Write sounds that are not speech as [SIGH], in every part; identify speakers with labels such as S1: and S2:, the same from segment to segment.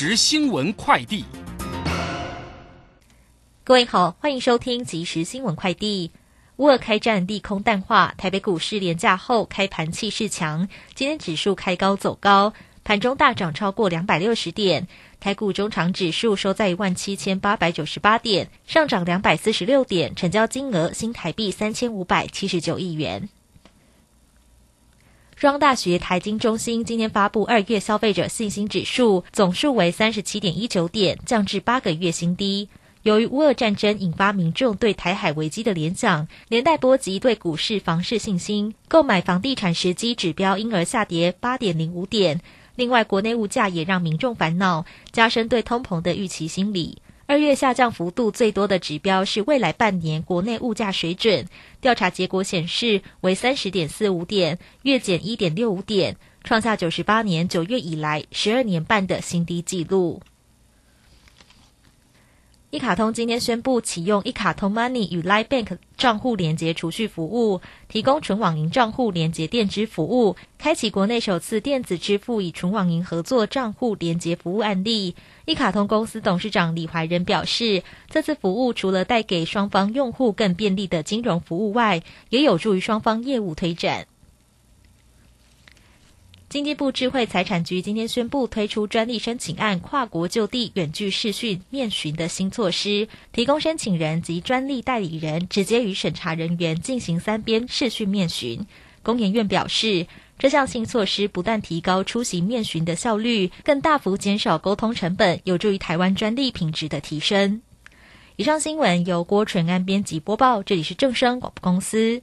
S1: 时新闻快递，
S2: 各位好，欢迎收听即时新闻快递。乌俄开战利空淡化，台北股市连假后开盘气势强，今天指数开高走高，盘中大涨超过两百六十点。台股中长指数收在一万七千八百九十八点，上涨两百四十六点，成交金额新台币三千五百七十九亿元。中央大学台经中心今天发布二月消费者信心指数总数为三十七点一九点，降至八个月新低。由于乌俄战争引发民众对台海危机的联想，连带波及对股市、房市信心，购买房地产时机指标因而下跌八点零五点。另外，国内物价也让民众烦恼，加深对通膨的预期心理。二月下降幅度最多的指标是未来半年国内物价水准，调查结果显示为三十点四五点，月减一点六五点，创下九十八年九月以来十二年半的新低纪录。一卡通今天宣布启用一卡通 Money 与 Line Bank 账户连接储蓄服务，提供纯网银账户连接电支服务，开启国内首次电子支付与纯网银合作账户连接服务案例。一卡通公司董事长李怀仁表示，这次服务除了带给双方用户更便利的金融服务外，也有助于双方业务推展。经济部智慧财产局今天宣布推出专利申请案跨国就地远距视讯面询的新措施，提供申请人及专利代理人直接与审查人员进行三边视讯面询。工研院表示，这项新措施不但提高出席面询的效率，更大幅减少沟通成本，有助于台湾专利品质的提升。以上新闻由郭纯安编辑播报，这里是正声广播公司。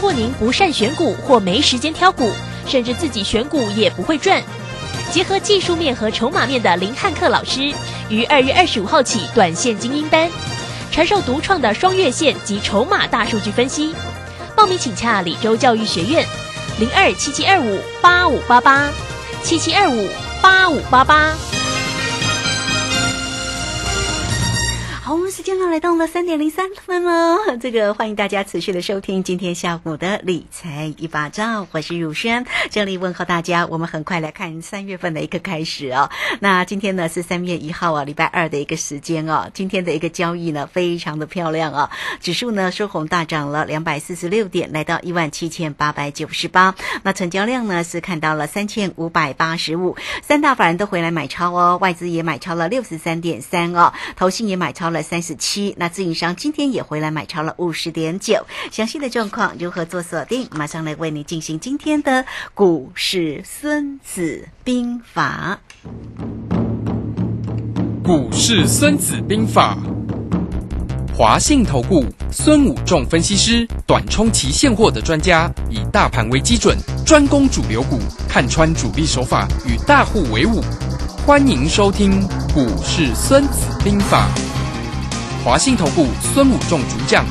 S3: 如果您不善选股或没时间挑股，甚至自己选股也不会赚，结合技术面和筹码面的林汉克老师，于二月二十五号起短线精英班，传授独创的双月线及筹码大数据分析。报名请洽李州教育学院，零二七七二五八五八八七七二五八五八八。
S4: 时间呢来到了三点零三分了。[LAUGHS] 这个欢迎大家持续的收听今天下午的理财一把照，我是汝轩，这里问候大家。我们很快来看三月份的一个开始哦。那今天呢是三月一号啊，礼拜二的一个时间哦。今天的一个交易呢非常的漂亮啊，指数呢收红大涨了两百四十六点，来到一万七千八百九十八。那成交量呢是看到了三千五百八十五，三大法人都回来买超哦，外资也买超了六十三点三哦，投信也买超了。三十七，那自营商今天也回来买超了五十点九，详细的状况如何做锁定？马上来为你进行今天的股市孙子兵法。
S1: 股市孙子兵法，华信投顾孙武仲分析师，短冲期现货的专家，以大盘为基准，专攻主流股，看穿主力手法，与大户为伍。欢迎收听股市孙子兵法。华信投顾孙武仲主讲，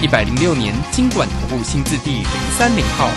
S1: 一百零六年经管投顾新字第零三零号。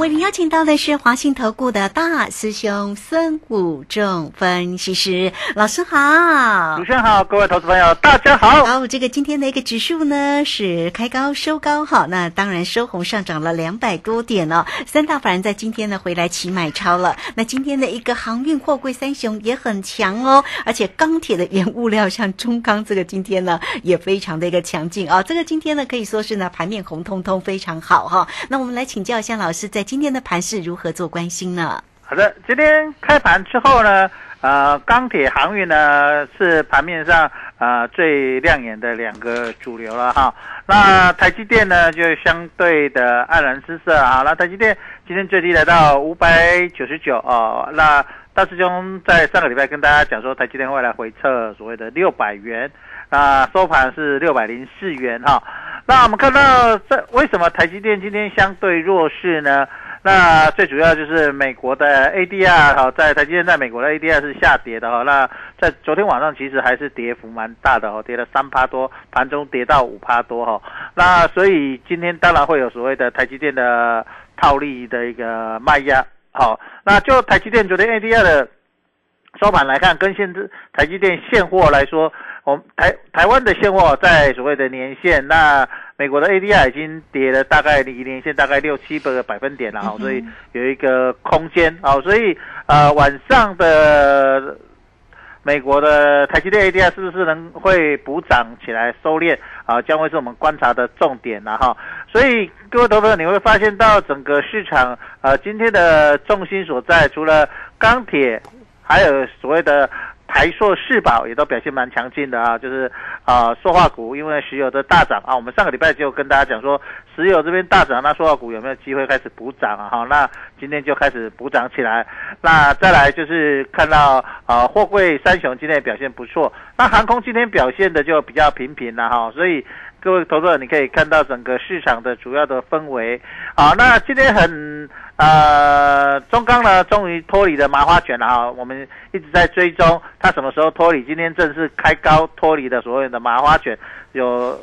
S4: 为您邀请到的是华信投顾的大师兄孙武仲分析师老师好
S5: 主。持人好，各位投资朋友，大家好。
S4: 好，这个今天的一个指数呢是开高收高哈，那当然收红上涨了两百多点哦。三大法人在今天呢回来起买超了，那今天的一个航运货柜三雄也很强哦，而且钢铁的原物料像中钢这个今天呢也非常的一个强劲啊、这个今天呢可以说是呢盘面红彤彤，非常好哈、那我们来请教一下老师，在今天的盘势如何做关心呢？
S5: 好的，今天开盘之后呢，呃，钢铁航运呢是盘面上呃最亮眼的两个主流了哈。那台积电呢就相对的黯然失色啊。那台积电今天最低来到五百九十九哦。那大师兄在上个礼拜跟大家讲说，台积电未来回撤所谓的六百元，那收盘是六百零四元哈。那我们看到这为什么台积电今天相对弱势呢？那最主要就是美国的 ADR 哈，在台积电在美国的 ADR 是下跌的哈。那在昨天晚上其实还是跌幅蛮大的哈，跌了三趴多，盘中跌到五趴多哈。那所以今天当然会有所谓的台积电的套利的一个卖压。好，那就台积电昨天 ADR 的收盘来看，跟现在台积电现货来说，我们台台湾的现货在所谓的年线，那美国的 ADR 已经跌了大概离年线大概六七个百分点了哈，所以有一个空间啊，所以呃晚上的美国的台积电 ADR 是不是能会补涨起来收敛啊，将会是我们观察的重点了哈。所以各位投资者，你会发现到整个市场呃今天的重心所在，除了钢铁，还有所谓的台塑、世宝也都表现蛮强劲的啊，就是啊塑化股，因为石油的大涨啊，我们上个礼拜就跟大家讲说，石油这边大涨，那塑化股有没有机会开始补涨啊？哈，那今天就开始补涨起来。那再来就是看到啊货柜三雄今天表现不错，那航空今天表现的就比较平平了哈，所以。各位投资者，你可以看到整个市场的主要的氛围。好，那今天很呃，中钢呢终于脱离了麻花卷了哈，我们一直在追踪它什么时候脱离，今天正式开高脱离的所谓的麻花卷，有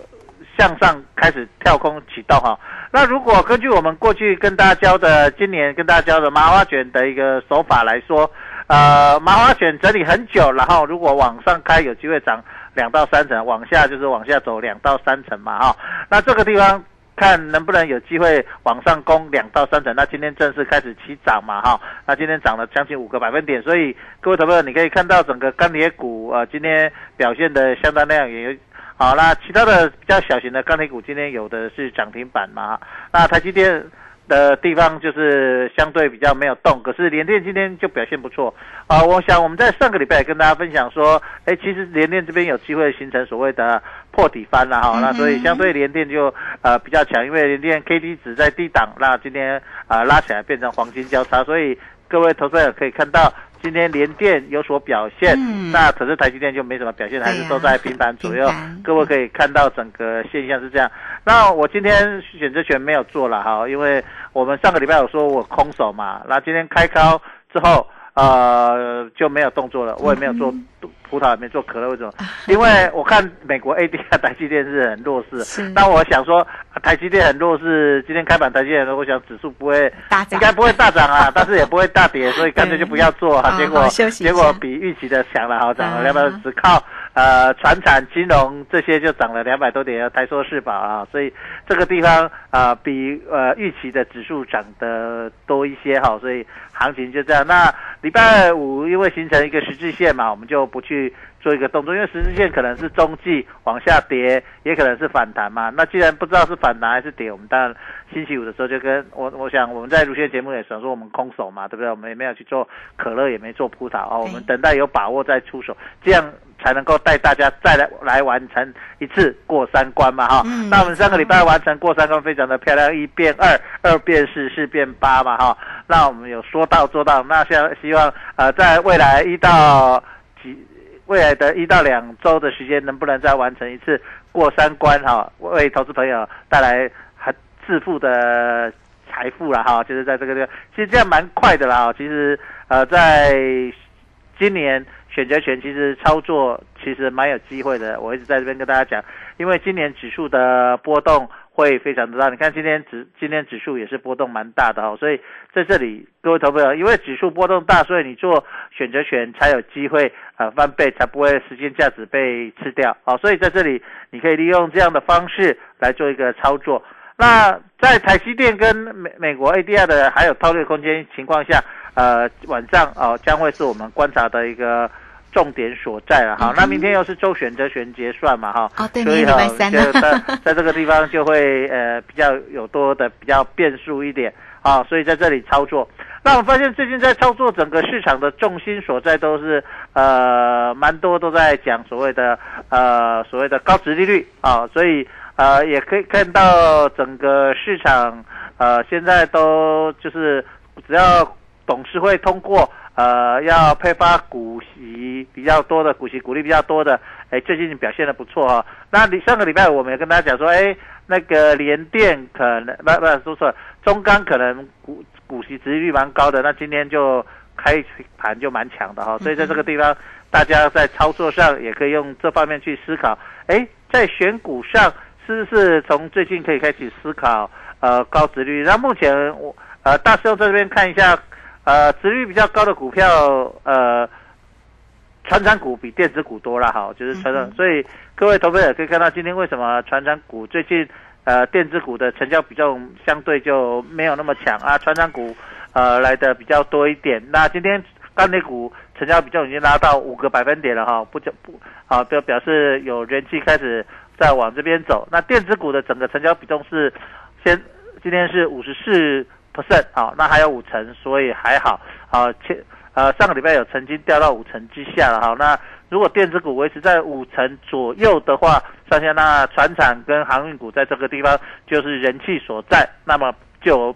S5: 向上开始跳空启动哈。那如果根据我们过去跟大家教的，今年跟大家教的麻花卷的一个手法来说，呃，麻花卷整理很久，然后如果往上开，有机会涨。两到三层，往下就是往下走两到三层嘛，哈。那这个地方看能不能有机会往上攻两到三层。那今天正式开始起涨嘛，哈。那今天涨了将近五个百分点，所以各位投资者你可以看到整个钢铁股呃今天表现的相当亮眼。好，那其他的比较小型的钢铁股今天有的是涨停板嘛，那台积电。的地方就是相对比较没有动，可是联电今天就表现不错啊！我想我们在上个礼拜也跟大家分享说，哎，其实联电这边有机会形成所谓的破底翻了哈，那所以相对联电就呃比较强，因为联电 K D 值在低档，那今天啊拉起来变成黄金交叉，所以各位投资者可以看到。今天联电有所表现，
S4: 嗯
S5: 那可是台积电就没什么表现，还是都在平盘左右。各位可以看到整个现象是这样。那我今天选择权没有做了哈，因为我们上个礼拜有说我空手嘛，那今天开高之后，呃就没有动作了，我也没有做葡萄，也没做可乐，为什么？因为我看美国 ADR 台积电是很弱势。
S4: 是，
S5: 那我想说台积电很弱势，今天开盘台积电我想指数不会
S4: 大涨。
S5: 应该不会大涨啊，[LAUGHS] 但是也不会大跌，所以干脆就不要做啊。
S4: 嗯 [LAUGHS]
S5: 结果结果比预期的强了，好涨了
S4: 嗯
S5: 两百，只靠呃船产、金融这些就涨了两百多点，台塑、是宝啊，所以这个地方啊、比呃预期的指数涨得多一些哈，所以行情就这样。那礼拜五因为形成一个十字线嘛，我们就不去做一个动作，因为十字线可能是中继往下跌，也可能是反弹嘛。那既然不知道是反弹还是跌，我们当然星期五的时候就跟我我想我们在如线节目也想说我们空手嘛，对不对？我们也没有去做可乐，也没做葡萄啊，我们等待有把握再出手，这样才能够带大家再来来完成一次过三关嘛哈。
S4: 嗯
S5: 那我们上个礼拜完成过三关，非常的漂亮，一变二，二变四，四变八嘛哈。那我们有说到做到，那像希望呃在未来一到几未来的一到两周的时间，能不能再完成一次过三关哈，为投资朋友带来很致富的财富了哈，就是在这个地方，其实这样蛮快的啦。其实呃，在今年选择权其实操作其实蛮有机会的，我一直在这边跟大家讲，因为今年指数的波动会非常的大。你看今天指今天指数也是波动蛮大的哦，所以在这里各位投朋友，因为指数波动大，所以你做选择权才有机会呃翻倍，才不会时间价值被吃掉哦。所以在这里你可以利用这样的方式来做一个操作。那在台积电跟美美国 ADR 的还有套利空间情况下，呃，晚上哦将会是我们观察的一个重点所在了。好，那明天又是周选择权结算嘛，哈，
S4: 哦，
S5: 所以
S4: 明天礼拜三
S5: 就在
S4: 呢，
S5: 在这个地方就会呃比较有多的比较变数一点啊，所以在这里操作。那我发现最近在操作整个市场的重心所在都是呃蛮多都在讲所谓的呃所谓的高值利率啊，所以呃也可以看到整个市场呃现在都就是只要董事会通过呃要配发股息比较多的股息股利比较多的，哎最近表现的不错啊。那你上个礼拜我们也跟大家讲说，哎那个联电可能不不说错了，中钢可能股股息值率蛮高的，那今天就开盘就蛮强的哈，所以在这个地方，大家在操作上也可以用这方面去思考。哎，在选股上是不是从最近可以开始思考呃高值率？那目前我呃大师兄在这边看一下，呃值率比较高的股票呃。传产股比电子股多了哈，就是传产，所以各位投资者可以看到今天为什么传产股最近呃电子股的成交比重相对就没有那么强啊，传产股呃来的比较多一点。那今天钢铁股成交比重已经拉到五个百分点了哈，不就不啊，就表示有人气开始在往这边走。那电子股的整个成交比重是先今天是五十四 percent 啊，那还有五成，所以还好啊，前。呃，上个礼拜有曾经掉到五成之下了哈。那如果电子股维持在五成左右的话，上下那船产跟航运股在这个地方就是人气所在，那么就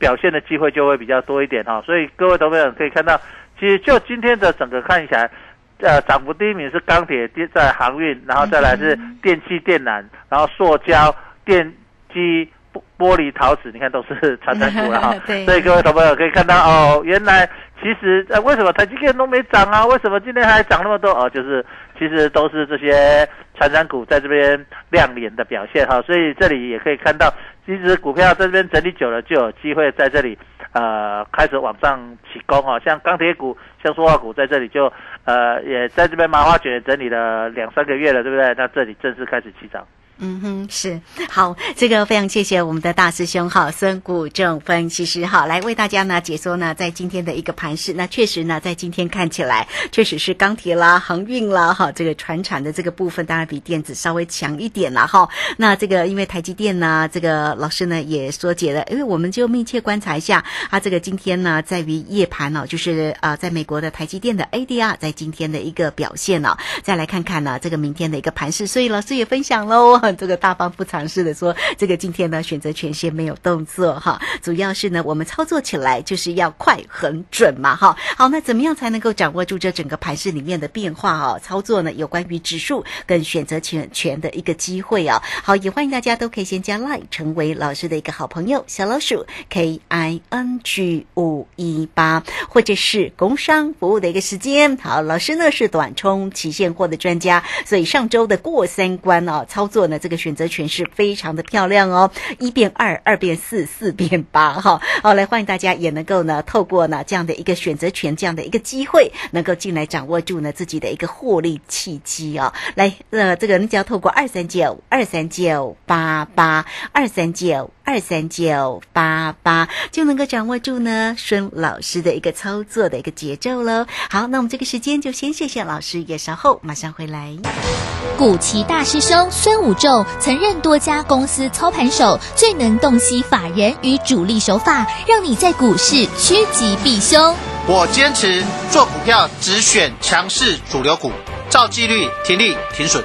S5: 表现的机会就会比较多一点哈。所以各位投资者可以看到，其实就今天的整个看起来，呃，涨幅第一名是钢铁，第在航运，然后再来是电器电缆，然后塑胶、电机。玻玻璃陶瓷，你看都是传产股了哈。所以各位投朋友可以看到哦，原来其实呃为什么台积电都没涨啊？为什么今天还涨那么多？哦，就是其实都是这些传产股在这边亮眼的表现哈。所以这里也可以看到，其实股票在这边整理久了，就有机会在这里呃开始往上起攻哈。像钢铁股、像塑化股在这里就呃也在这边麻花卷整理了两三个月了，对不对？那这里正式开始起涨。
S4: 嗯哼，是好，这个非常谢谢我们的大师兄哈，孙谷正分析师哈，来为大家呢解说呢，在今天的一个盘势，那确实呢，在今天看起来，确实是钢铁啦、航运啦哈，这个船产的这个部分，当然比电子稍微强一点啦哈。那这个因为台积电呢，这个老师呢也说解了，因为我们就密切观察一下，啊，这个今天呢，在于夜盘呢、就是啊，在美国的台积电的 ADR 在今天的一个表现呢、再来看看呢，这个明天的一个盘势，所以老师也分享喽。这个大方不尝试的说，这个今天呢选择权先没有动作哈，主要是呢我们操作起来就是要快很准嘛哈。好，那怎么样才能够掌握住这整个盘势里面的变化哦？操作呢有关于指数跟选择权权的一个机会啊。好，也欢迎大家都可以先加 line 成为老师的一个好朋友，小老鼠 K I N G 五一八，或者是工商服务的一个时间。好，老师呢是短冲期现货的专家，所以上周的过三关哦，操作呢这个选择权是非常的漂亮哦，一变二，二变四，四变八哈。好，来欢迎大家也能够呢透过呢这样的一个选择权这样的一个机会，能够进来掌握住呢自己的一个获利契机哦。来，呃，这个你只要透过二三九二三九八八二三九。二三九八八就能够掌握住呢孙老师的一个操作的一个节奏喽。好，那我们这个时间就先谢谢老师，也稍后马上回来。
S3: 古奇大师兄孙武仲曾任多家公司操盘手，最能洞悉法人与主力手法，让你在股市趋吉避凶。
S6: 我坚持做股票只选强势主流股，照纪律停利停损。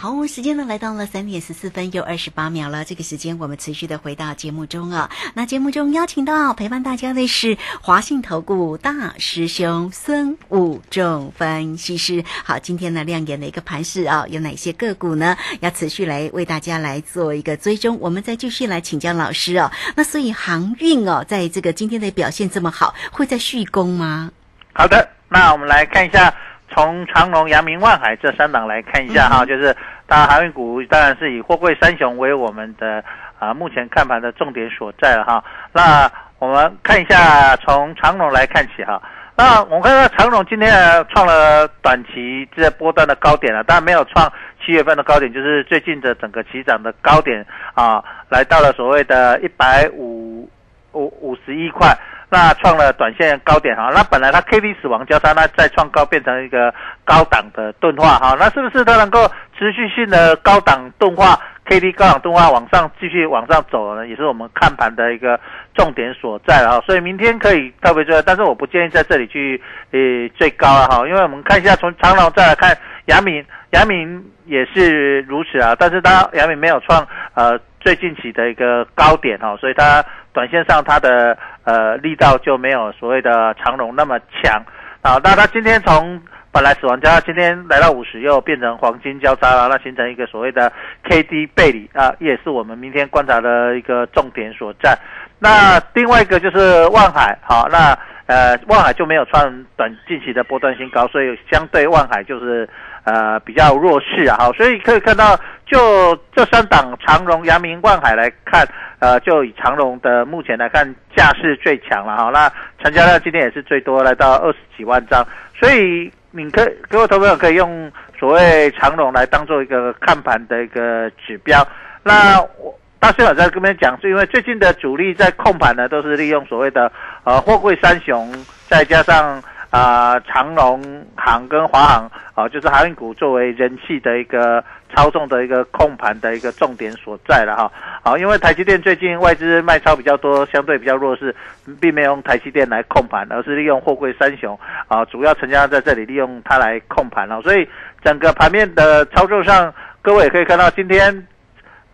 S4: 好，时间呢来到了三点十四分又二十八秒了。这个时间我们持续的回到节目中啊。那节目中邀请到陪伴大家的是华信投顾大师兄孙武仲分析师。好，今天呢亮眼的一个盘势啊，有哪些个股呢？要持续来为大家来做一个追踪。我们再继续来请教老师哦。那所以航运哦，在这个今天的表现这么好，会在续攻吗？
S5: 好的，那我们来看一下。从长隆、阳明、万海这三档来看一下哈，就是当然航运股当然是以货柜三雄为我们的啊目前看盘的重点所在了哈。那我们看一下从长隆来看起哈，那我们看到长隆今天创了短期这波段的高点了，但没有创七月份的高点，就是最近的整个起涨的高点啊，来到了所谓的一百五五五十一块。那创了短线高点哈，那本来它 K D 死亡交叉，那再创高变成一个高档的钝化哈，那是不是它能够持续性的高档钝化 K D 高档钝化往上继续往上走呢？也是我们看盘的一个重点所在哈，所以明天可以特别注意，但是我不建议在这里去呃最高了哈，因为我们看一下从长龙再来看阳明，阳明也是如此啊，但是它阳明没有创呃最近期的一个高点哈，所以它短线上它的。呃，力道就没有所谓的长龙那么强啊。那它今天从本来死亡交叉，今天来到五十，又变成黄金交叉了，那形成一个所谓的 K D 背离啊，也是我们明天观察的一个重点所在。那另外一个就是万海，好，那呃，万海就没有创短近期的波段新高，所以相对万海就是呃比较弱势啊。好，所以可以看到，就这三档长荣、阳明、万海来看。呃，就以长龙的目前来看，价是最强了哈。那成交量今天也是最多，来到二十几万张。所以，你可各位投朋友可以用所谓长龙来当做一个看盘的一个指标。那我大师有在跟边讲，是因为最近的主力在控盘呢，都是利用所谓的呃货柜三雄，再加上。啊，长隆行跟华航啊，就是航运股作为人气的一个操纵的一个控盘的一个重点所在了哈。好，因为台积电最近外资卖超比较多，相对比较弱势，并没有用台积电来控盘，而是利用货柜三雄啊，主要成交在这里利用它来控盘了。所以整个盘面的操作上，各位也可以看到今天。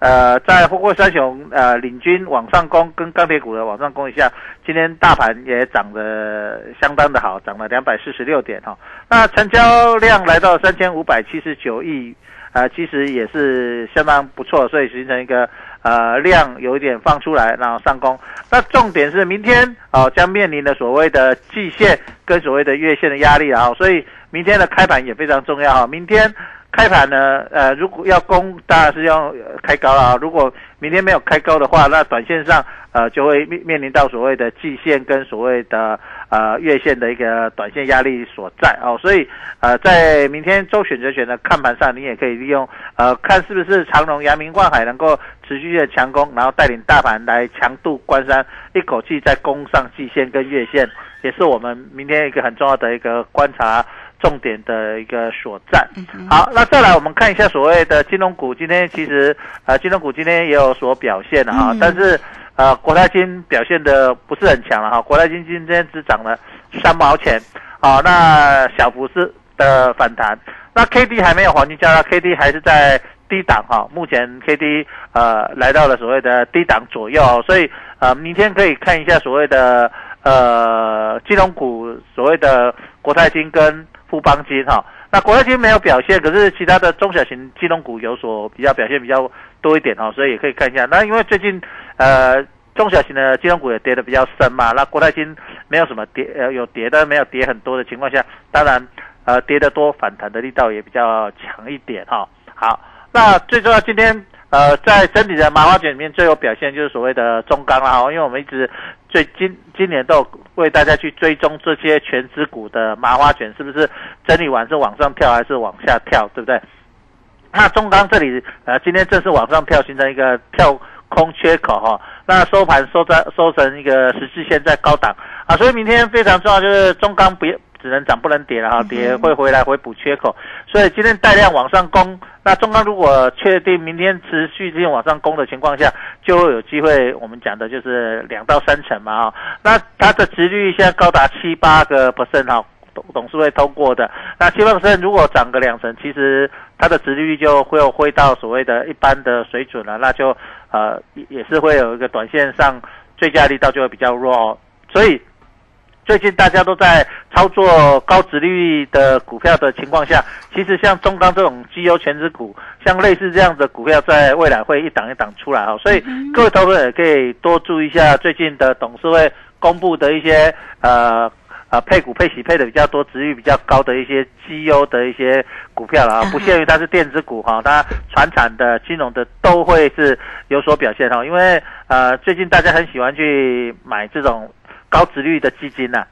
S5: 呃，在富贵三雄呃领军往上攻，跟钢铁股的往上攻一下，今天大盘也涨得相当的好，涨了两百四十六点哈。那成交量来到三千五百七十九亿，呃，其实也是相当不错，所以形成一个呃量有一点放出来，然后上攻。那重点是明天哦将面临的所谓的季线跟所谓的月线的压力啊，所以明天的开盘也非常重要哈。明天。开盘呢，呃，如果要攻，当然是要开高了啊。如果明天没有开高的话，那短线上，呃，就会面面临到所谓的季线跟所谓的呃月线的一个短线压力所在哦。所以，呃，在明天周选择权的看盘上，你也可以利用，呃，看是不是长隆、阳明、万海能够持续的强攻，然后带领大盘来强度关山，一口气再攻上季线跟月线，也是我们明天一个很重要的一个观察。重点的一个所在。好，那再来我们看一下所谓的金融股，今天其实呃金融股今天也有所表现了哈，但是呃国泰金表现的不是很强了哈，国泰金今天只涨了三毛钱，好，那小幅是的反弹，那 K D 还没有黄金交叉，K D 还是在低档哈，目前 K D 呃来到了所谓的低档左右，所以呃明天可以看一下所谓的呃金融股所谓的国泰金跟富邦金哈，那国泰金没有表现，可是其他的中小型金融股有所比较表现比较多一点哈，所以也可以看一下。那因为最近呃中小型的金融股也跌得比较深嘛，那国泰金没有什么跌呃有跌但没有跌很多的情况下，当然呃跌得多反弹的力道也比较强一点哈。好，那最重要今天。呃，在整体的麻花卷里面最有表现就是所谓的中钢啦，因为我们一直最今今年都有为大家去追踪这些全资股的麻花卷是不是整理完是往上跳还是往下跳，对不对？那中钢这里呃今天正式往上跳，形成一个跳空缺口哈，那收盘收在收成一个十字线在高档啊，所以明天非常重要就是中钢不要只能涨不能跌了哈，跌会回来回补缺口，所以今天带量往上攻。那中钢如果确定明天持续性往上攻的情况下，就会有机会。我们讲的就是两到三成嘛，哈。那它的值率现在高达七八个 percent 哈，董董事会通过的。那期望生如果涨个两成，其实它的殖利率就会回到所谓的一般的水准了，那就呃也也是会有一个短线上追加力道就会比较弱哦。所以最近大家都在操作高值利率的股票的情况下，其实像中钢这种绩优全值股，像类似这样的股票，在未来会一档一档出来哦。所以各位投资者也可以多注意一下最近的董事会公布的一些呃呃配股配息配的比较多、值率比较高的一些绩优的一些股票了啊，不限于它是电子股哈，它传产的、金融的都会是有所表现哈。因为呃最近大家很喜欢去买这种。高值率的基金呐、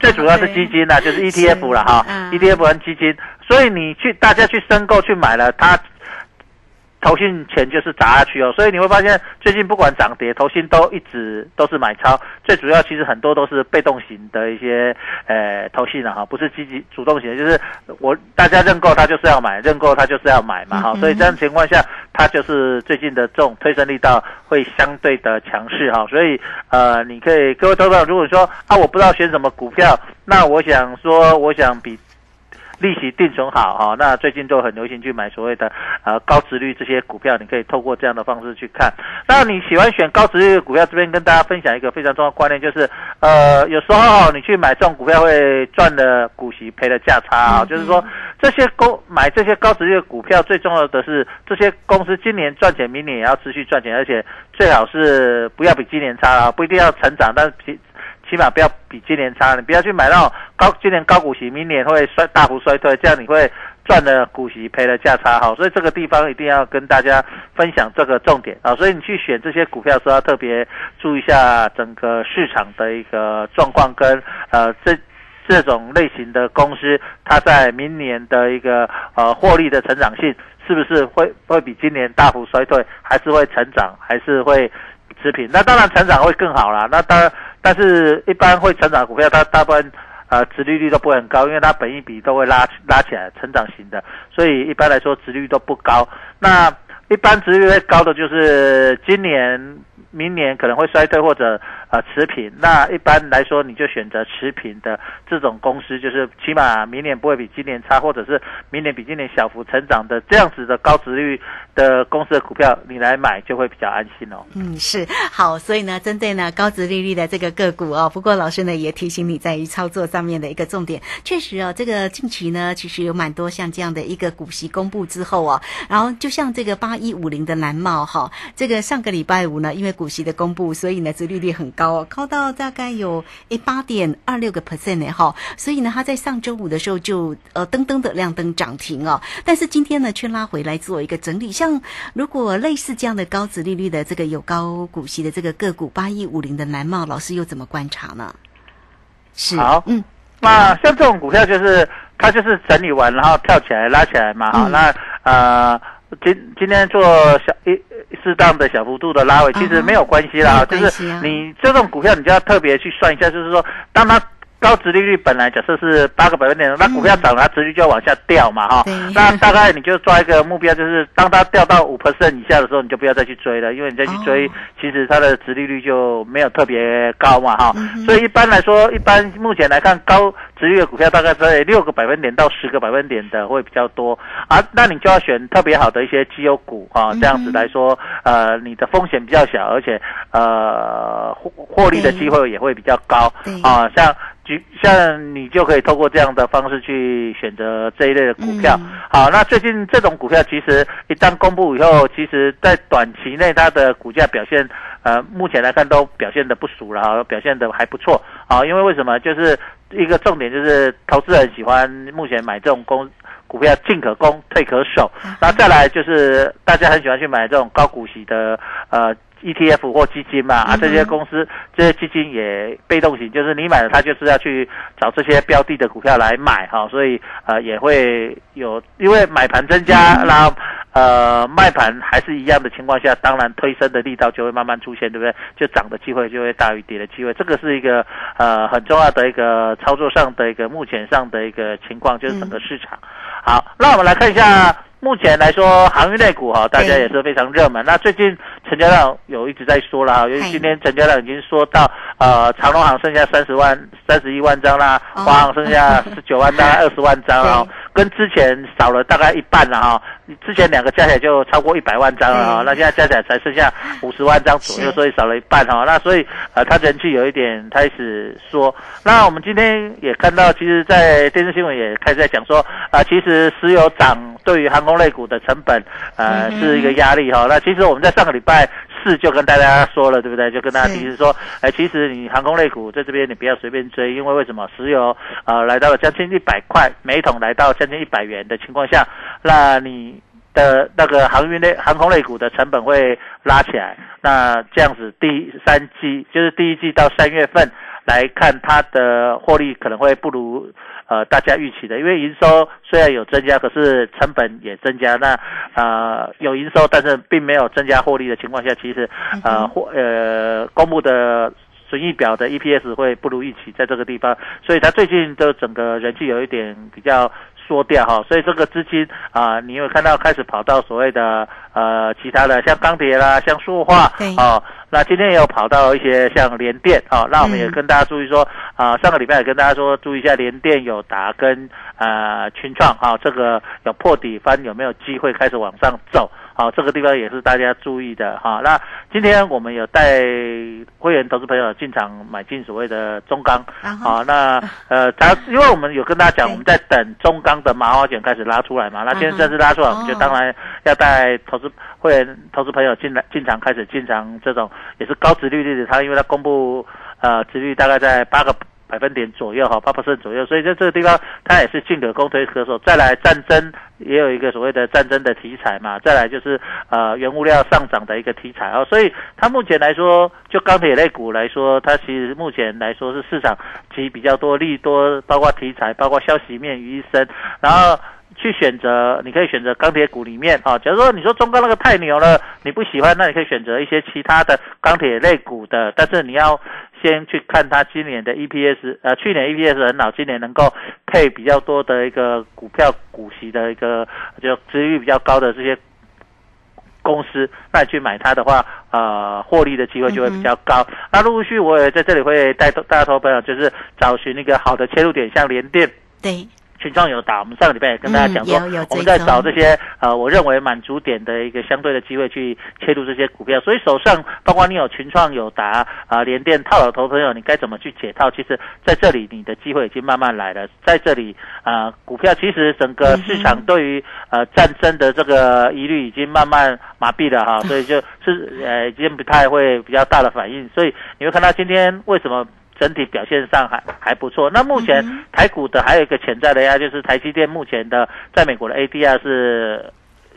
S5: 最主要是基金呐、就是 ETF 了哈、ETF 跟基金，所以你去大家去申购去买了它。投信钱就是砸下去哦，所以你会发现最近不管涨跌，投信都一直都是买超。最主要其实很多都是被动型的一些呃投信了哈，不是积极主动型的，就是我大家认购它就是要买，认购它就是要买嘛哈。所以这样情况下，它就是最近的这种推升力道会相对的强势哈。所以呃，你可以各位投资者如果说啊我不知道选什么股票，那我想说我想比。利息定存好哈，那最近都很流行去买所谓的呃高值率这些股票，你可以透过这样的方式去看。那你喜欢选高值率的股票，这边跟大家分享一个非常重要的观念，就是呃有时候你去买这种股票会赚的股息，赔的价差啊，就是说这些公买这些高值率的股票，最重要的是这些公司今年赚钱，明年也要持续赚钱，而且最好是不要比今年差啊，不一定要成长，但是。起码不要比今年差，你不要去买那种高今年高股息，明年会衰大幅衰退，这样你会赚了股息赔了价差哈。所以这个地方一定要跟大家分享这个重点啊。所以你去选这些股票时候要特别注意一下整个市场的一个状况跟呃这这种类型的公司，它在明年的一个呃获利的成长性是不是会会比今年大幅衰退，还是会成长，还是会持平？那当然成长会更好啦。那当然。但是，一般会成长股票，它大部分呃，殖利率都不会很高，因为它本益比都会拉拉起来，成长型的，所以一般来说，殖率都不高。那一般殖率高的就是今年、明年可能会衰退或者呃持平。那一般来说，你就选择持平的这种公司，就是起码明年不会比今年差，或者是明年比今年小幅成长的这样子的高值率。的公司的股票，你来买就会比较安心哦。
S4: 嗯，是好，所以呢，针对呢高值利率的这个个股哦，不过老师呢也提醒你在于操作上面的一个重点，确实哦，这个近期呢其实有蛮多像这样的一个股息公布之后哦，然后就像这个八一五零的蓝帽哈，这个上个礼拜五呢，因为股息的公布，所以呢殖利率很高哦，高到大概有诶八点二六个 percent 呢哈，所以呢它在上周五的时候就呃噔噔的亮灯涨停哦，但是今天呢却拉回来做一个整理，像。如果类似这样的高值利率的这个有高股息的这个个股八一五零的蓝帽，老师又怎么观察呢？是
S5: 好，嗯，那像这种股票就是它就是整理完然后跳起来拉起来嘛，哈，那呃今今天做小一适当的小幅度的拉尾，其实没有关系啦，就是你这种股票你就要特别去算一下，就是说当它。高值利率本来假设是八个百分点，那股票涨，它值率就要往下掉嘛，哈。那大概你就抓一个目标，就是当它掉到五 percent 以下的时候，你就不要再去追了，因为你再去追，其实它的值利率就没有特别高嘛，哈。所以一般来说，一般目前来看，高值率的股票大概在六个百分点到十个百分点的会比较多啊。那你就要选特别好的一些绩优股啊，这样子来说，呃，你的风险比较小，而且呃获获利的机会也会比较高啊，像。就像你就可以透过这样的方式去选择这一类的股票。好，那最近这种股票其实一旦公布以后，其实在短期内它的股价表现，呃，目前来看都表现的不俗了，表现的还不错好。因为为什么？就是一个重点就是投资人喜欢目前买这种公股票进可攻退可守，那再来就是大家很喜欢去买这种高股息的呃。ETF 或基金嘛，啊，这些公司这些基金也被动型，就是你买了它就是要去找这些标的的股票来买哈，所以呃也会有，因为买盘增加，然后呃卖盘还是一样的情况下，当然推升的力道就会慢慢出现，对不对？就涨的机会就会大于跌的机会，这个是一个呃很重要的一个操作上的一个目前上的一个情况，就是整个市场。好，那我们来看一下。目前来说，航运类股哈，大家也是非常热门。那最近成交量有一直在说了哈，因为今天成交量已经说到呃，长隆行剩下三十万、三十一万张啦，华航剩下 [LAUGHS] 十九万，大概二十万张啊，跟之前少了大概一半了哈。之前两个加起来就超过一百万张了哈，那现在加起来才剩下五十万张左右，所以少了一半哈。那所以呃，它人气有一点开始说。那我们今天也看到，其实，在电视新闻也开始在讲说啊，其实石油涨对于航空类股的成本呃是一个压力哈。那其实我们在上个礼拜四就跟大家说了，对不对？就跟大家提示说，哎，其实你航空类股在这边你不要随便追，因为为什么石油呃来到了将近一百块，每桶来到将近一百元的情况下，那你。的那个航运类、航空类股的成本会拉起来，那这样子第三季就是第一季到三月份来看，它的获利可能会不如呃大家预期的，因为营收虽然有增加，可是成本也增加，那呃有营收，但是并没有增加获利的情况下，其实呃获呃公布的损益表的 EPS 会不如预期，在这个地方，所以它最近的整个人气有一点比较。缩掉哈，所以这个资金啊，你有看到开始跑到所谓的呃其他的，像钢铁啦，像塑化，哦，那今天也有跑到一些像联电啊，那我们也跟大家注意说啊，上个礼拜也跟大家说注意一下联电、友达跟呃群创啊，这个有破底翻有没有机会开始往上走？好，这个地方也是大家注意的哈。那今天我们有带会员投资朋友进场买进所谓的中钢，好，那呃，他因为我们有跟大家讲，我们在等中钢的麻花卷开始拉出来嘛。那今天正式拉出来，我们就当然要带投资会员投资朋友进来进场开始进场这种也是高值利率的，它因为它公布呃，值率大概在八个。百分点左右哈，八百分左右，所以在这个地方，它也是进可攻退可守。再来战争也有一个所谓的战争的题材嘛，再来就是呃原物料上涨的一个题材啊，所以它目前来说，就钢铁类股来说，它其实目前来说是市场其比较多利多，包括题材，包括消息面于一身，然后去选择，你可以选择钢铁股里面啊，假如说你说中钢那个太牛了，你不喜欢，那你可以选择一些其他的钢铁类股的，但是你要。先去看它今年的 EPS，呃，去年 EPS 很好，今年能够配比较多的一个股票股息的一个就值率比较高的这些公司，那你去买它的话，呃，获利的机会就会比较高。那陆续我也在这里会带大家投朋友，就是找寻一个好的切入点，像联电。
S4: 对。
S5: 群创有打，我们上个礼拜也跟大家讲说，我们在找这些呃，我认为满足点的一个相对的机会去切入这些股票。所以手上包括你有群创有打啊，联电套牢头朋友，你该怎么去解套？其实在这里你的机会已经慢慢来了。在这里啊，股票其实整个市场对于呃战争的这个疑虑已经慢慢麻痹了哈，所以就是呃已经不太会比较大的反应。所以你会看到今天为什么？整体表现上还还不错。那目前台股的还有一个潜在的呀，就是台积电目前的在美国的 ADR 是。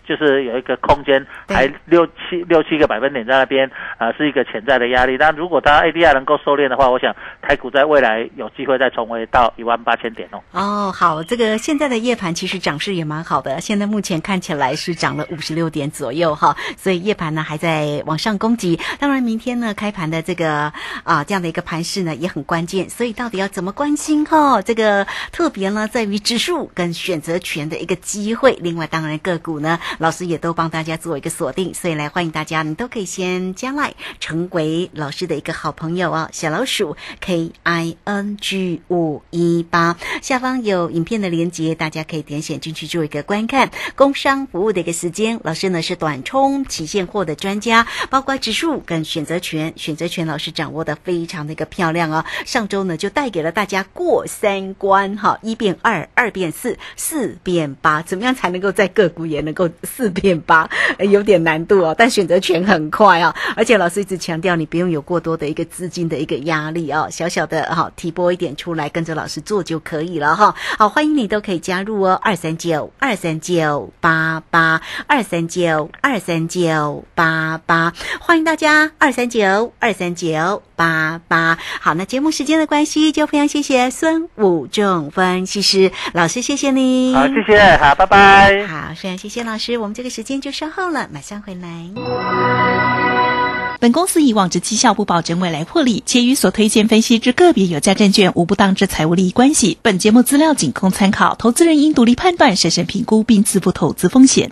S5: 就是有一个空间，还六七六七个百分点在那边，啊，是一个潜在的压力。但如果它 ADR 能够收敛的话，我想台股在未来有机会再重回到一万八千点哦。
S4: 哦，好，这个现在的夜盘其实涨势也蛮好的，现在目前看起来是涨了五十六点左右哈，所以夜盘呢还在往上攻击。当然，明天呢开盘的这个啊这样的一个盘势呢也很关键，所以到底要怎么关心哈？这个特别呢在于指数跟选择权的一个机会。另外，当然个股呢。老师也都帮大家做一个锁定，所以来欢迎大家，你都可以先加来成为老师的一个好朋友哦。小老鼠 K I N G 五一八下方有影片的连接，大家可以点选进去做一个观看。工商服务的一个时间，老师呢是短冲期现货的专家，包括指数跟选择权，选择权老师掌握的非常的一个漂亮哦。上周呢就带给了大家过三关哈，一变二，二变四，四变八，怎么样才能够在个股也能够？四点八 [LAUGHS] 有点难度哦，但选择权很快啊，而且老师一直强调你不用有过多的一个资金的一个压力哦，小小的哈提拨一点出来跟着老师做就可以了哈。好，欢迎你都可以加入哦，二三九二三九八八二三九二三九八八，欢迎大家二三九二三九。八八。好，那节目时间的关系，就非常谢谢孙武仲分析师老师，谢谢你。
S5: 好，谢谢，好，拜拜。
S4: 好，非常谢谢老师。我们这个时间就稍后了，马上回来。
S7: 本公司以往之绩效不保证未来获利，且与所推荐分析之个别有价证券无不当之财务利益关系。本节目资料仅供参考，投资人应独立判断、审慎评估并自负投资风险。